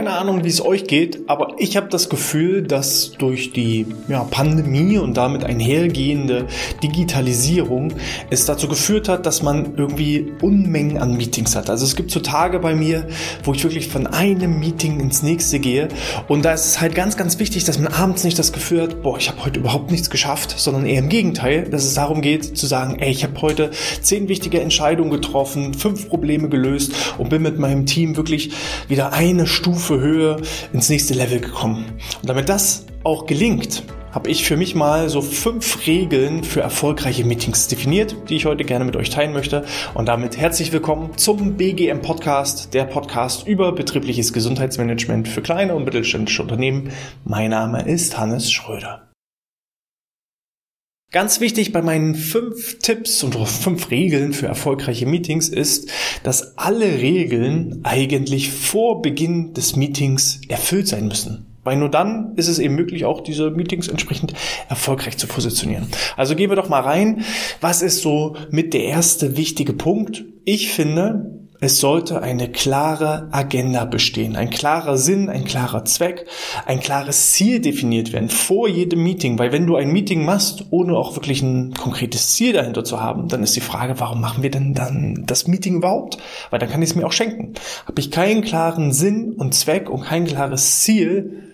Keine Ahnung, wie es euch geht, aber ich habe das Gefühl, dass durch die ja, Pandemie und damit einhergehende Digitalisierung es dazu geführt hat, dass man irgendwie Unmengen an Meetings hat. Also es gibt so Tage bei mir, wo ich wirklich von einem Meeting ins nächste gehe und da ist es halt ganz, ganz wichtig, dass man abends nicht das Gefühl hat, boah, ich habe heute überhaupt nichts geschafft, sondern eher im Gegenteil, dass es darum geht zu sagen, ey, ich habe heute zehn wichtige Entscheidungen getroffen, fünf Probleme gelöst und bin mit meinem Team wirklich wieder eine Stunde Stufe Höhe ins nächste Level gekommen. Und damit das auch gelingt, habe ich für mich mal so fünf Regeln für erfolgreiche Meetings definiert, die ich heute gerne mit euch teilen möchte. Und damit herzlich willkommen zum BGM Podcast, der Podcast über betriebliches Gesundheitsmanagement für kleine und mittelständische Unternehmen. Mein Name ist Hannes Schröder. Ganz wichtig bei meinen fünf Tipps und fünf Regeln für erfolgreiche Meetings ist, dass alle Regeln eigentlich vor Beginn des Meetings erfüllt sein müssen. Weil nur dann ist es eben möglich, auch diese Meetings entsprechend erfolgreich zu positionieren. Also gehen wir doch mal rein. Was ist so mit der erste wichtige Punkt? Ich finde, es sollte eine klare Agenda bestehen, ein klarer Sinn, ein klarer Zweck, ein klares Ziel definiert werden vor jedem Meeting. Weil wenn du ein Meeting machst, ohne auch wirklich ein konkretes Ziel dahinter zu haben, dann ist die Frage, warum machen wir denn dann das Meeting überhaupt? Weil dann kann ich es mir auch schenken. Habe ich keinen klaren Sinn und Zweck und kein klares Ziel,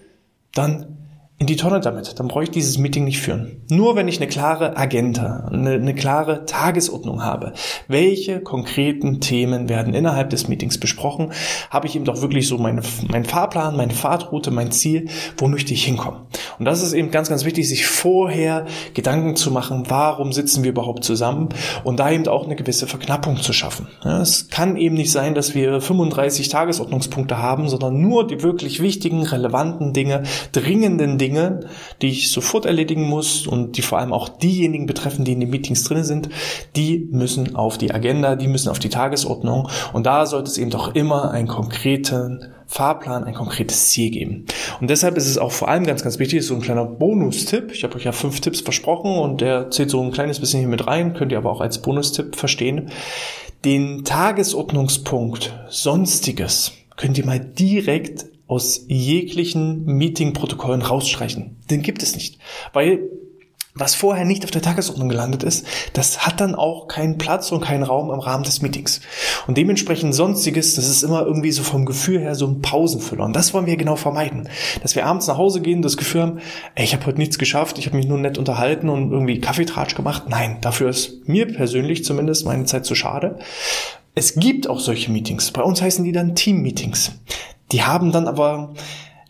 dann in die Tonne damit. Dann brauche ich dieses Meeting nicht führen. Nur wenn ich eine klare Agenda, eine, eine, klare Tagesordnung habe, welche konkreten Themen werden innerhalb des Meetings besprochen, habe ich eben doch wirklich so meine, meinen Fahrplan, meine Fahrtroute, mein Ziel, wo möchte ich hinkommen. Und das ist eben ganz, ganz wichtig, sich vorher Gedanken zu machen, warum sitzen wir überhaupt zusammen und da eben auch eine gewisse Verknappung zu schaffen. Ja, es kann eben nicht sein, dass wir 35 Tagesordnungspunkte haben, sondern nur die wirklich wichtigen, relevanten Dinge, dringenden Dinge, Dinge, die ich sofort erledigen muss und die vor allem auch diejenigen betreffen, die in den Meetings drin sind, die müssen auf die Agenda, die müssen auf die Tagesordnung und da sollte es eben doch immer einen konkreten Fahrplan, ein konkretes Ziel geben. Und deshalb ist es auch vor allem ganz, ganz wichtig, so ein kleiner Bonustipp. Ich habe euch ja fünf Tipps versprochen und der zählt so ein kleines bisschen hier mit rein, könnt ihr aber auch als Bonustipp verstehen. Den Tagesordnungspunkt Sonstiges könnt ihr mal direkt aus jeglichen Meetingprotokollen rausstreichen. Den gibt es nicht. Weil was vorher nicht auf der Tagesordnung gelandet ist, das hat dann auch keinen Platz und keinen Raum im Rahmen des Meetings. Und dementsprechend sonstiges, das ist immer irgendwie so vom Gefühl her so ein Pausenfüller. Und das wollen wir genau vermeiden. Dass wir abends nach Hause gehen, das Gefühl haben, ey, ich habe heute nichts geschafft, ich habe mich nur nett unterhalten und irgendwie Kaffeetratsch gemacht. Nein, dafür ist mir persönlich zumindest meine Zeit zu schade. Es gibt auch solche Meetings. Bei uns heißen die dann Team-Meetings. Die haben dann aber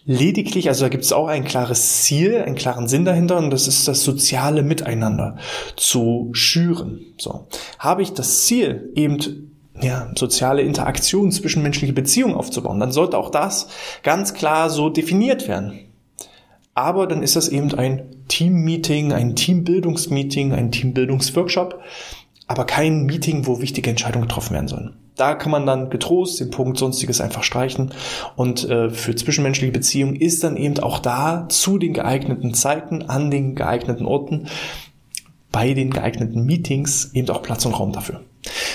lediglich, also da gibt es auch ein klares Ziel, einen klaren Sinn dahinter und das ist das soziale Miteinander zu schüren. So. Habe ich das Ziel, eben ja, soziale Interaktion, zwischenmenschliche Beziehungen aufzubauen, dann sollte auch das ganz klar so definiert werden. Aber dann ist das eben ein Team-Meeting, ein Teambildungsmeeting, ein Teambildungsworkshop, aber kein Meeting, wo wichtige Entscheidungen getroffen werden sollen. Da kann man dann getrost den Punkt Sonstiges einfach streichen. Und äh, für zwischenmenschliche Beziehungen ist dann eben auch da zu den geeigneten Zeiten, an den geeigneten Orten, bei den geeigneten Meetings eben auch Platz und Raum dafür.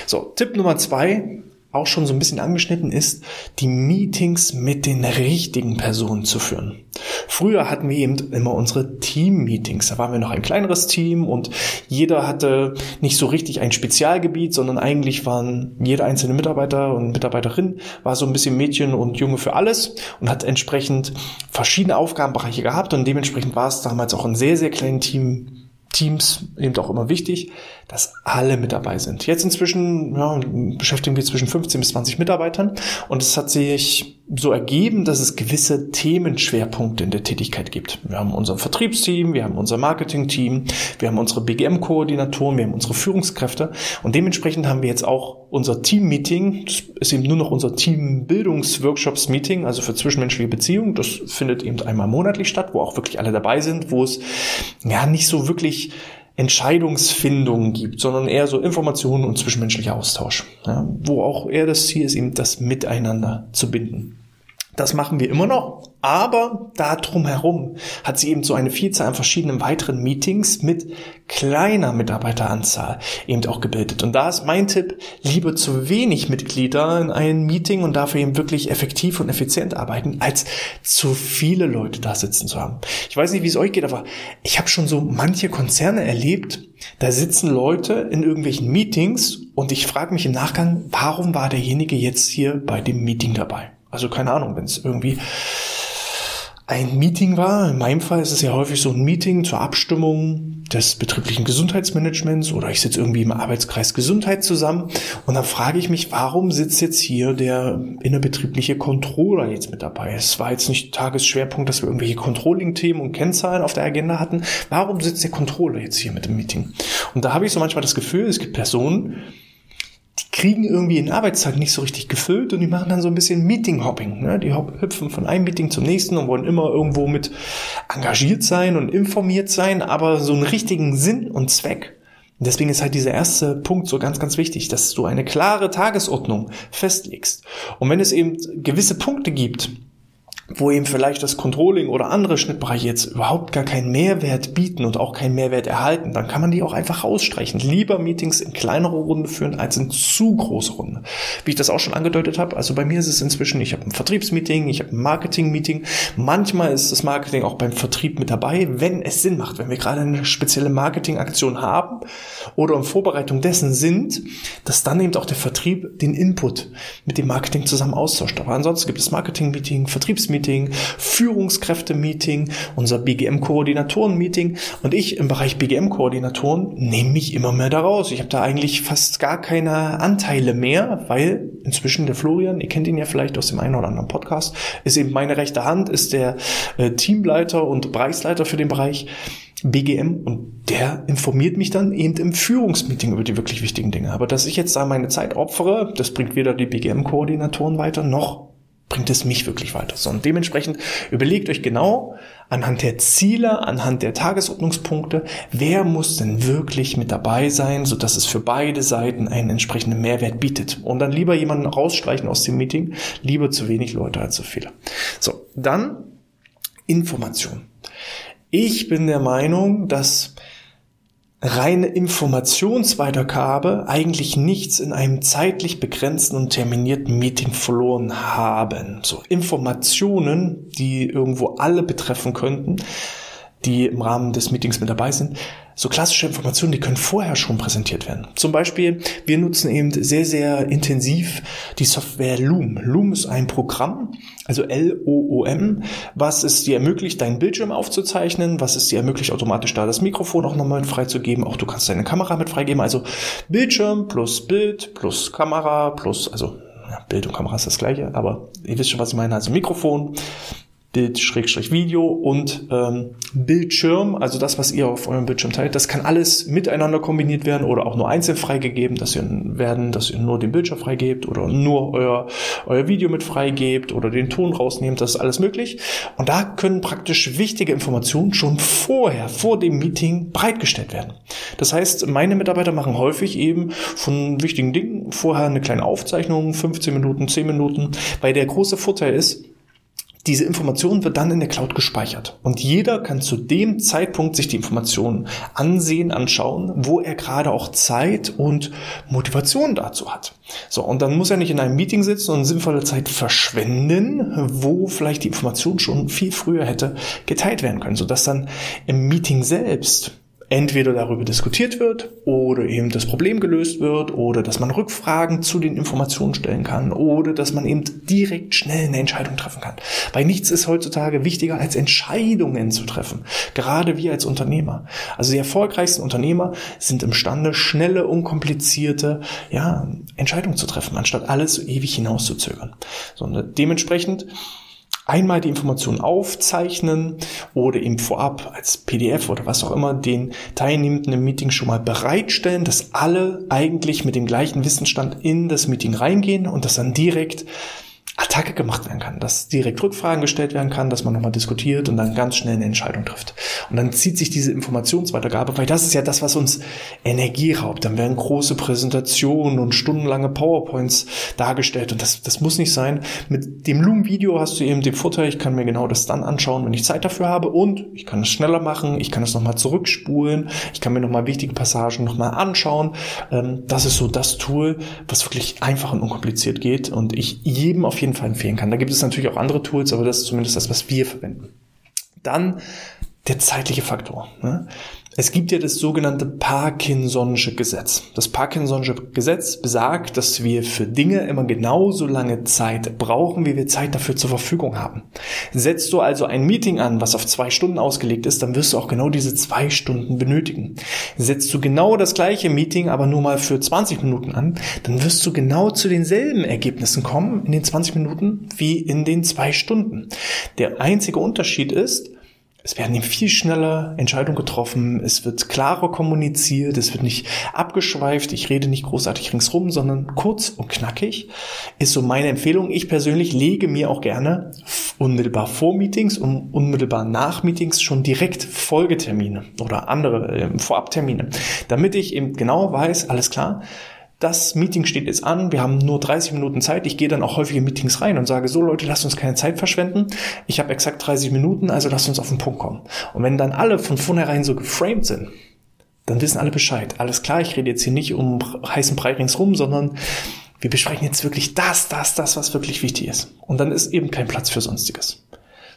So, Tipp Nummer zwei, auch schon so ein bisschen angeschnitten ist, die Meetings mit den richtigen Personen zu führen. Früher hatten wir eben immer unsere Team-Meetings. Da waren wir noch ein kleineres Team und jeder hatte nicht so richtig ein Spezialgebiet, sondern eigentlich waren jeder einzelne Mitarbeiter und Mitarbeiterin war so ein bisschen Mädchen und Junge für alles und hat entsprechend verschiedene Aufgabenbereiche gehabt und dementsprechend war es damals auch ein sehr, sehr kleines Team Teams eben auch immer wichtig, dass alle mit dabei sind. Jetzt inzwischen ja, beschäftigen wir zwischen 15 bis 20 Mitarbeitern und es hat sich so ergeben, dass es gewisse Themenschwerpunkte in der Tätigkeit gibt. Wir haben unser Vertriebsteam, wir haben unser Marketingteam, wir haben unsere BGM-Koordinatoren, wir haben unsere Führungskräfte und dementsprechend haben wir jetzt auch unser Team-Meeting, das ist eben nur noch unser Team-Bildungsworkshops-Meeting, also für zwischenmenschliche Beziehungen. Das findet eben einmal monatlich statt, wo auch wirklich alle dabei sind, wo es ja nicht so wirklich Entscheidungsfindung gibt, sondern eher so Informationen und zwischenmenschlicher Austausch, ja, wo auch eher das Ziel ist, eben das Miteinander zu binden. Das machen wir immer noch, aber da drumherum hat sie eben so eine Vielzahl an verschiedenen weiteren Meetings mit kleiner Mitarbeiteranzahl eben auch gebildet. Und da ist mein Tipp, lieber zu wenig Mitglieder in einem Meeting und dafür eben wirklich effektiv und effizient arbeiten, als zu viele Leute da sitzen zu haben. Ich weiß nicht, wie es euch geht, aber ich habe schon so manche Konzerne erlebt, da sitzen Leute in irgendwelchen Meetings und ich frage mich im Nachgang, warum war derjenige jetzt hier bei dem Meeting dabei? Also keine Ahnung, wenn es irgendwie ein Meeting war. In meinem Fall ist es ja häufig so ein Meeting zur Abstimmung des betrieblichen Gesundheitsmanagements oder ich sitze irgendwie im Arbeitskreis Gesundheit zusammen und dann frage ich mich, warum sitzt jetzt hier der innerbetriebliche Controller jetzt mit dabei? Es war jetzt nicht Tagesschwerpunkt, dass wir irgendwelche Controlling-Themen und Kennzahlen auf der Agenda hatten. Warum sitzt der Controller jetzt hier mit dem Meeting? Und da habe ich so manchmal das Gefühl, es gibt Personen, kriegen irgendwie den Arbeitstag nicht so richtig gefüllt und die machen dann so ein bisschen Meeting-Hopping. Ne? Die hüpfen von einem Meeting zum nächsten und wollen immer irgendwo mit engagiert sein und informiert sein, aber so einen richtigen Sinn und Zweck. Deswegen ist halt dieser erste Punkt so ganz, ganz wichtig, dass du eine klare Tagesordnung festlegst. Und wenn es eben gewisse Punkte gibt, wo eben vielleicht das Controlling oder andere Schnittbereiche jetzt überhaupt gar keinen Mehrwert bieten und auch keinen Mehrwert erhalten, dann kann man die auch einfach rausstreichen. Lieber Meetings in kleinere Runden führen als in zu große Runde. Wie ich das auch schon angedeutet habe, also bei mir ist es inzwischen, ich habe ein Vertriebsmeeting, ich habe ein Marketingmeeting. Manchmal ist das Marketing auch beim Vertrieb mit dabei, wenn es Sinn macht, wenn wir gerade eine spezielle Marketingaktion haben oder in Vorbereitung dessen sind, dass dann eben auch der Vertrieb den Input mit dem Marketing zusammen austauscht. Aber ansonsten gibt es Marketingmeeting, Vertriebsmeeting, Meeting, Führungskräfte-Meeting, unser BGM-Koordinatoren-Meeting und ich im Bereich BGM-Koordinatoren nehme mich immer mehr daraus. Ich habe da eigentlich fast gar keine Anteile mehr, weil inzwischen der Florian, ihr kennt ihn ja vielleicht aus dem einen oder anderen Podcast, ist eben meine rechte Hand, ist der äh, Teamleiter und Bereichsleiter für den Bereich. BGM und der informiert mich dann eben im Führungsmeeting über die wirklich wichtigen Dinge. Aber dass ich jetzt da meine Zeit opfere, das bringt weder die BGM-Koordinatoren weiter, noch bringt es mich wirklich weiter. So, und dementsprechend überlegt euch genau anhand der Ziele, anhand der Tagesordnungspunkte, wer muss denn wirklich mit dabei sein, so dass es für beide Seiten einen entsprechenden Mehrwert bietet. Und dann lieber jemanden rausstreichen aus dem Meeting, lieber zu wenig Leute als zu viele. So, dann Information. Ich bin der Meinung, dass reine Informationsweitergabe eigentlich nichts in einem zeitlich begrenzten und terminierten Meeting verloren haben. So Informationen, die irgendwo alle betreffen könnten, die im Rahmen des Meetings mit dabei sind, so klassische Informationen, die können vorher schon präsentiert werden. Zum Beispiel, wir nutzen eben sehr, sehr intensiv die Software Loom. Loom ist ein Programm, also L-O-O-M, was es dir ermöglicht, deinen Bildschirm aufzuzeichnen, was es dir ermöglicht, automatisch da das Mikrofon auch nochmal freizugeben. Auch du kannst deine Kamera mit freigeben. Also Bildschirm plus Bild plus Kamera plus, also ja, Bild und Kamera ist das gleiche, aber ihr wisst schon, was ich meine. Also Mikrofon, Bild-Video und ähm, Bildschirm, also das, was ihr auf eurem Bildschirm teilt, das kann alles miteinander kombiniert werden oder auch nur einzeln freigegeben, dass ihr werden, dass ihr nur den Bildschirm freigebt oder nur euer, euer Video mit freigebt oder den Ton rausnehmt, das ist alles möglich. Und da können praktisch wichtige Informationen schon vorher, vor dem Meeting bereitgestellt werden. Das heißt, meine Mitarbeiter machen häufig eben von wichtigen Dingen vorher eine kleine Aufzeichnung, 15 Minuten, 10 Minuten, weil der große Vorteil ist, diese Information wird dann in der Cloud gespeichert und jeder kann zu dem Zeitpunkt sich die Informationen ansehen, anschauen, wo er gerade auch Zeit und Motivation dazu hat. So, und dann muss er nicht in einem Meeting sitzen und sinnvolle Zeit verschwenden, wo vielleicht die Information schon viel früher hätte geteilt werden können, sodass dann im Meeting selbst entweder darüber diskutiert wird oder eben das Problem gelöst wird oder dass man Rückfragen zu den Informationen stellen kann oder dass man eben direkt schnell eine Entscheidung treffen kann. Weil nichts ist heutzutage wichtiger als Entscheidungen zu treffen. Gerade wir als Unternehmer. Also die erfolgreichsten Unternehmer sind imstande, schnelle, unkomplizierte ja, Entscheidungen zu treffen, anstatt alles so ewig hinauszuzögern. So, dementsprechend einmal die Information aufzeichnen oder ihm vorab als PDF oder was auch immer den Teilnehmenden im Meeting schon mal bereitstellen, dass alle eigentlich mit dem gleichen Wissensstand in das Meeting reingehen und dass dann direkt Attacke gemacht werden kann, dass direkt Rückfragen gestellt werden kann, dass man nochmal diskutiert und dann ganz schnell eine Entscheidung trifft. Und dann zieht sich diese Informationsweitergabe, weil das ist ja das, was uns Energie raubt. Dann werden große Präsentationen und stundenlange PowerPoints dargestellt und das, das muss nicht sein. Mit dem Loom-Video hast du eben den Vorteil, ich kann mir genau das dann anschauen, wenn ich Zeit dafür habe und ich kann es schneller machen, ich kann es nochmal zurückspulen, ich kann mir nochmal wichtige Passagen nochmal anschauen. Ähm, das ist so das Tool, was wirklich einfach und unkompliziert geht und ich jedem auf jeden Fall empfehlen kann. Da gibt es natürlich auch andere Tools, aber das ist zumindest das, was wir verwenden. Dann der zeitliche Faktor. Ne? Es gibt ja das sogenannte Parkinson'sche Gesetz. Das Parkinson'sche Gesetz besagt, dass wir für Dinge immer genauso lange Zeit brauchen, wie wir Zeit dafür zur Verfügung haben. Setzt du also ein Meeting an, was auf zwei Stunden ausgelegt ist, dann wirst du auch genau diese zwei Stunden benötigen. Setzt du genau das gleiche Meeting, aber nur mal für 20 Minuten an, dann wirst du genau zu denselben Ergebnissen kommen in den 20 Minuten wie in den zwei Stunden. Der einzige Unterschied ist, es werden eben viel schneller Entscheidungen getroffen, es wird klarer kommuniziert, es wird nicht abgeschweift, ich rede nicht großartig ringsrum, sondern kurz und knackig. Ist so meine Empfehlung. Ich persönlich lege mir auch gerne unmittelbar vor Meetings und unmittelbar nach Meetings schon direkt Folgetermine oder andere äh, Vorabtermine, damit ich eben genau weiß, alles klar, das Meeting steht jetzt an, wir haben nur 30 Minuten Zeit. Ich gehe dann auch häufig in Meetings rein und sage, so Leute, lasst uns keine Zeit verschwenden. Ich habe exakt 30 Minuten, also lasst uns auf den Punkt kommen. Und wenn dann alle von vornherein so geframed sind, dann wissen alle Bescheid. Alles klar, ich rede jetzt hier nicht um heißen Brei ringsrum, sondern wir besprechen jetzt wirklich das, das, das, was wirklich wichtig ist. Und dann ist eben kein Platz für Sonstiges.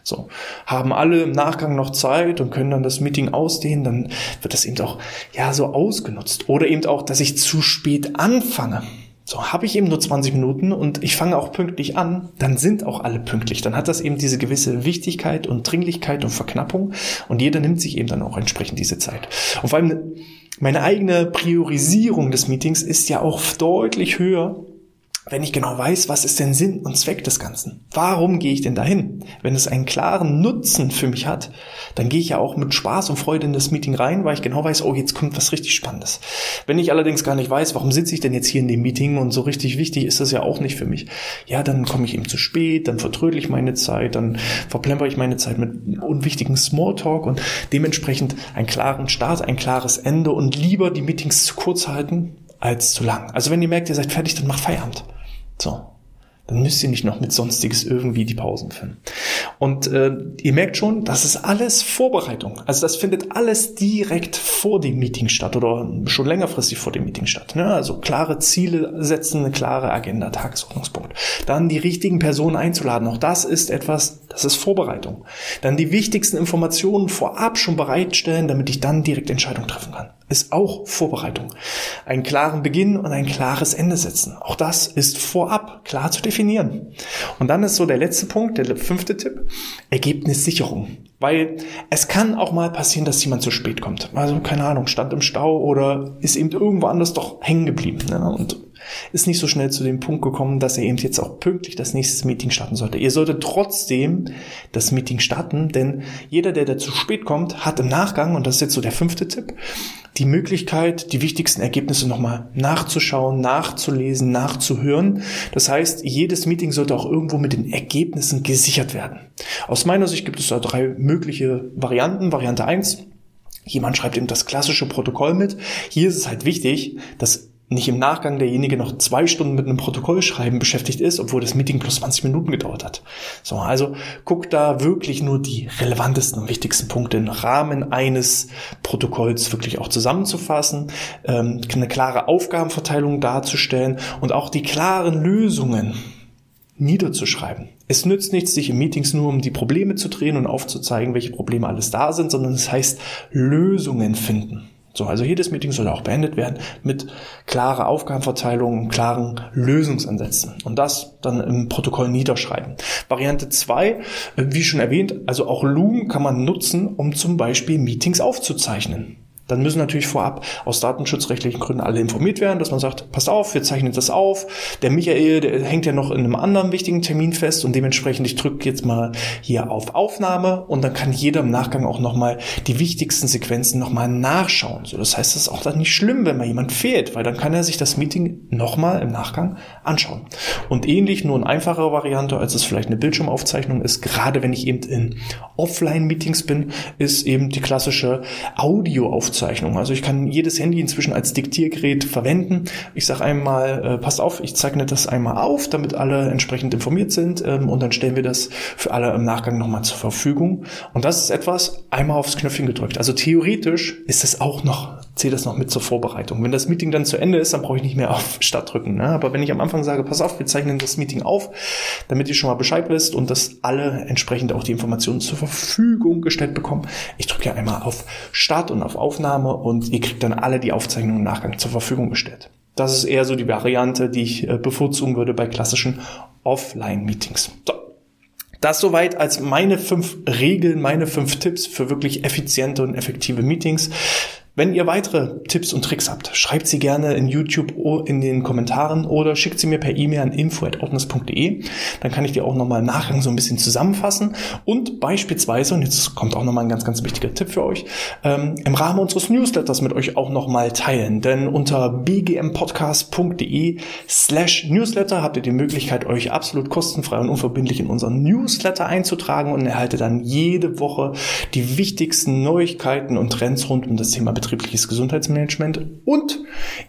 So, haben alle im Nachgang noch Zeit und können dann das Meeting ausdehnen, dann wird das eben auch ja so ausgenutzt. Oder eben auch, dass ich zu spät anfange. So, habe ich eben nur 20 Minuten und ich fange auch pünktlich an, dann sind auch alle pünktlich. Dann hat das eben diese gewisse Wichtigkeit und Dringlichkeit und Verknappung und jeder nimmt sich eben dann auch entsprechend diese Zeit. Und vor allem meine eigene Priorisierung des Meetings ist ja auch deutlich höher wenn ich genau weiß, was ist denn Sinn und Zweck des Ganzen? Warum gehe ich denn dahin? Wenn es einen klaren Nutzen für mich hat, dann gehe ich ja auch mit Spaß und Freude in das Meeting rein, weil ich genau weiß, oh, jetzt kommt was richtig Spannendes. Wenn ich allerdings gar nicht weiß, warum sitze ich denn jetzt hier in dem Meeting und so richtig wichtig ist das ja auch nicht für mich, ja, dann komme ich eben zu spät, dann vertrödel ich meine Zeit, dann verplemper ich meine Zeit mit unwichtigen Smalltalk und dementsprechend einen klaren Start, ein klares Ende und lieber die Meetings zu kurz halten als zu lang. Also wenn ihr merkt, ihr seid fertig, dann macht Feierabend. So. Dann müsst ihr nicht noch mit Sonstiges irgendwie die Pausen füllen. Und äh, ihr merkt schon, das ist alles Vorbereitung. Also das findet alles direkt vor dem Meeting statt oder schon längerfristig vor dem Meeting statt. Ne? Also klare Ziele setzen, eine klare Agenda, Tagesordnungspunkt. Dann die richtigen Personen einzuladen. Auch das ist etwas, das ist Vorbereitung. Dann die wichtigsten Informationen vorab schon bereitstellen, damit ich dann direkt Entscheidungen treffen kann. Ist auch Vorbereitung. Einen klaren Beginn und ein klares Ende setzen. Auch das ist vorab klar zu definieren. Und dann ist so der letzte Punkt, der fünfte Tipp, Ergebnissicherung. Weil es kann auch mal passieren, dass jemand zu spät kommt. Also keine Ahnung, stand im Stau oder ist eben irgendwo anders doch hängen geblieben. Ne? Und ist nicht so schnell zu dem Punkt gekommen, dass er eben jetzt auch pünktlich das nächste Meeting starten sollte. Ihr solltet trotzdem das Meeting starten, denn jeder, der da zu spät kommt, hat im Nachgang, und das ist jetzt so der fünfte Tipp, die Möglichkeit, die wichtigsten Ergebnisse nochmal nachzuschauen, nachzulesen, nachzuhören. Das heißt, jedes Meeting sollte auch irgendwo mit den Ergebnissen gesichert werden. Aus meiner Sicht gibt es da drei mögliche Varianten. Variante eins: Jemand schreibt eben das klassische Protokoll mit. Hier ist es halt wichtig, dass nicht im Nachgang derjenige noch zwei Stunden mit einem Protokollschreiben beschäftigt ist, obwohl das Meeting plus 20 Minuten gedauert hat. So, also guck da wirklich nur die relevantesten und wichtigsten Punkte im Rahmen eines Protokolls wirklich auch zusammenzufassen, ähm, eine klare Aufgabenverteilung darzustellen und auch die klaren Lösungen niederzuschreiben. Es nützt nichts, sich in Meetings nur um die Probleme zu drehen und aufzuzeigen, welche Probleme alles da sind, sondern es heißt Lösungen finden. So, also jedes Meeting soll auch beendet werden mit klarer Aufgabenverteilung klaren Lösungsansätzen. Und das dann im Protokoll niederschreiben. Variante zwei, äh, wie schon erwähnt, also auch Loom kann man nutzen, um zum Beispiel Meetings aufzuzeichnen. Dann müssen natürlich vorab aus datenschutzrechtlichen Gründen alle informiert werden, dass man sagt, passt auf, wir zeichnen das auf. Der Michael, der hängt ja noch in einem anderen wichtigen Termin fest und dementsprechend, ich drücke jetzt mal hier auf Aufnahme und dann kann jeder im Nachgang auch nochmal die wichtigsten Sequenzen nochmal nachschauen. So, das heißt, es ist auch dann nicht schlimm, wenn mal jemand fehlt, weil dann kann er sich das Meeting nochmal im Nachgang anschauen. Und ähnlich, nur in einfacher Variante, als es vielleicht eine Bildschirmaufzeichnung ist, gerade wenn ich eben in Offline-Meetings bin, ist eben die klassische Audioaufzeichnung Aufzeichnung. Also ich kann jedes Handy inzwischen als Diktiergerät verwenden. Ich sage einmal, äh, passt auf, ich zeichne das einmal auf, damit alle entsprechend informiert sind ähm, und dann stellen wir das für alle im Nachgang nochmal zur Verfügung. Und das ist etwas einmal aufs Knöpfchen gedrückt. Also theoretisch ist es auch noch, zählt das noch mit zur Vorbereitung. Wenn das Meeting dann zu Ende ist, dann brauche ich nicht mehr auf Start drücken. Ne? Aber wenn ich am Anfang sage, pass auf, wir zeichnen das Meeting auf, damit ihr schon mal Bescheid wisst und dass alle entsprechend auch die Informationen zur Verfügung gestellt bekommen. Ich drücke ja einmal auf Start und auf Aufnahme Aufnahme und ihr kriegt dann alle die Aufzeichnungen im Nachgang zur Verfügung gestellt. Das ist eher so die Variante, die ich äh, bevorzugen würde bei klassischen Offline-Meetings. So. Das soweit als meine fünf Regeln, meine fünf Tipps für wirklich effiziente und effektive Meetings. Wenn ihr weitere Tipps und Tricks habt, schreibt sie gerne in YouTube in den Kommentaren oder schickt sie mir per E-Mail an info.outness.de. Dann kann ich die auch nochmal im so ein bisschen zusammenfassen. Und beispielsweise, und jetzt kommt auch nochmal ein ganz, ganz wichtiger Tipp für euch, ähm, im Rahmen unseres Newsletters mit euch auch nochmal teilen. Denn unter bgmpodcast.de slash Newsletter habt ihr die Möglichkeit, euch absolut kostenfrei und unverbindlich in unseren Newsletter einzutragen und erhaltet dann jede Woche die wichtigsten Neuigkeiten und Trends rund um das Thema betriebliches Gesundheitsmanagement und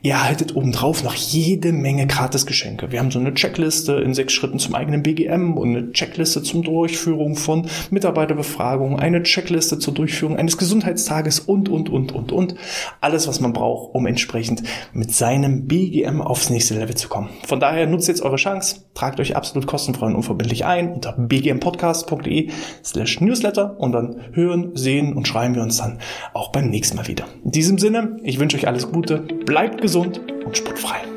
ihr erhaltet obendrauf noch jede Menge Gratisgeschenke. Wir haben so eine Checkliste in sechs Schritten zum eigenen BGM und eine Checkliste zur Durchführung von Mitarbeiterbefragungen, eine Checkliste zur Durchführung eines Gesundheitstages und, und, und, und, und. Alles, was man braucht, um entsprechend mit seinem BGM aufs nächste Level zu kommen. Von daher nutzt jetzt eure Chance, tragt euch absolut kostenfrei und unverbindlich ein unter bgmpodcast.de slash newsletter und dann hören, sehen und schreiben wir uns dann auch beim nächsten Mal wieder. In diesem Sinne, ich wünsche euch alles Gute, bleibt gesund und sportfrei.